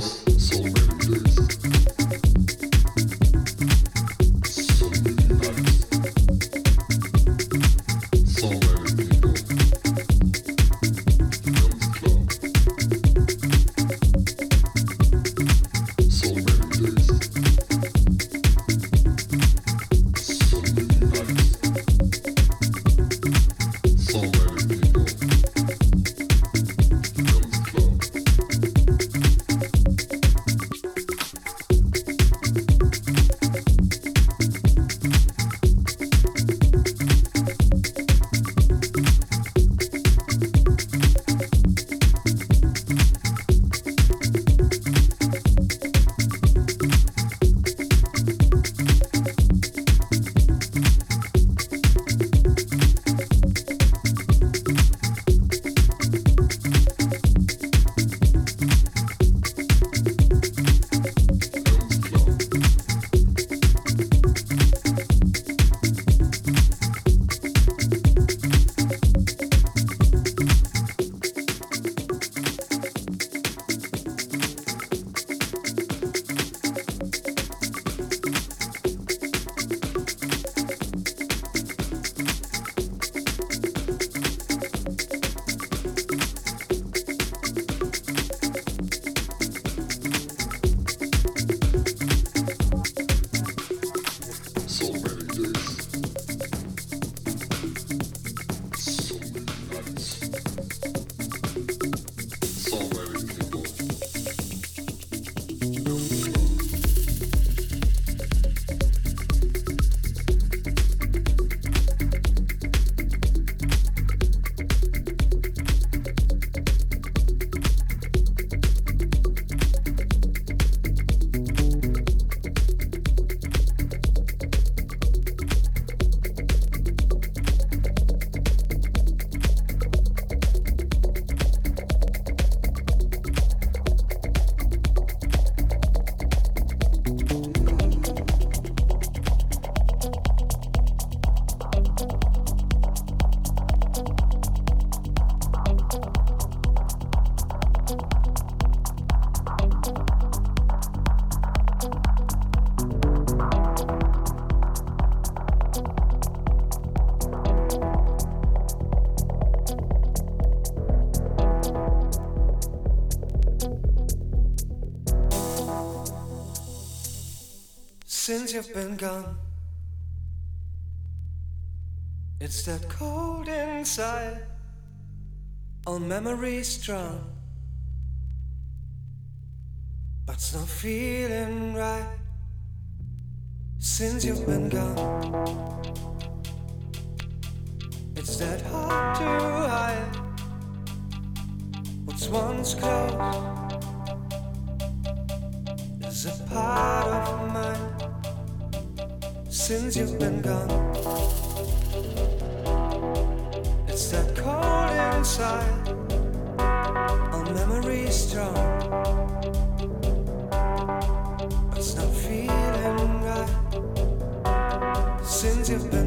since you've and gone. It's that cold inside, all memories strong. but it's not feeling right since you've been gone. ausencia